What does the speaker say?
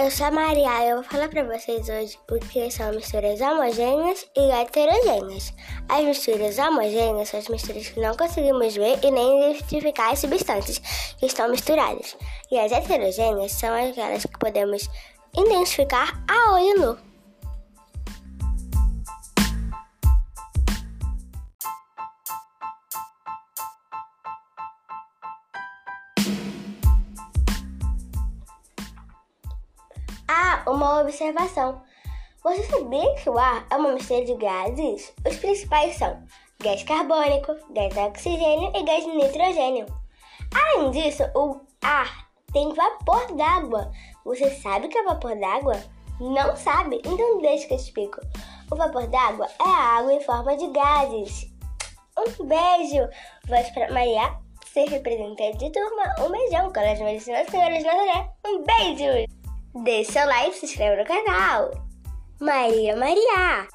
eu sou a Maria e eu vou falar para vocês hoje o que são misturas homogêneas e heterogêneas. As misturas homogêneas são as misturas que não conseguimos ver e nem identificar as substâncias que estão misturadas. E as heterogêneas são aquelas que podemos identificar a olho nu. Uma observação. Você sabia que o ar é uma mistura de gases? Os principais são gás carbônico, gás oxigênio e gás nitrogênio. Além disso, o ar tem vapor d'água. Você sabe o que é vapor d'água? Não sabe? Então deixa que eu explico. O vapor d'água é a água em forma de gases. Um beijo! Voz para Maria, ser representante de turma. Um beijão, Colégio Medicina Senhoras Nazaré. Um beijo! Deixe seu like, se inscreva no canal. Maria Maria.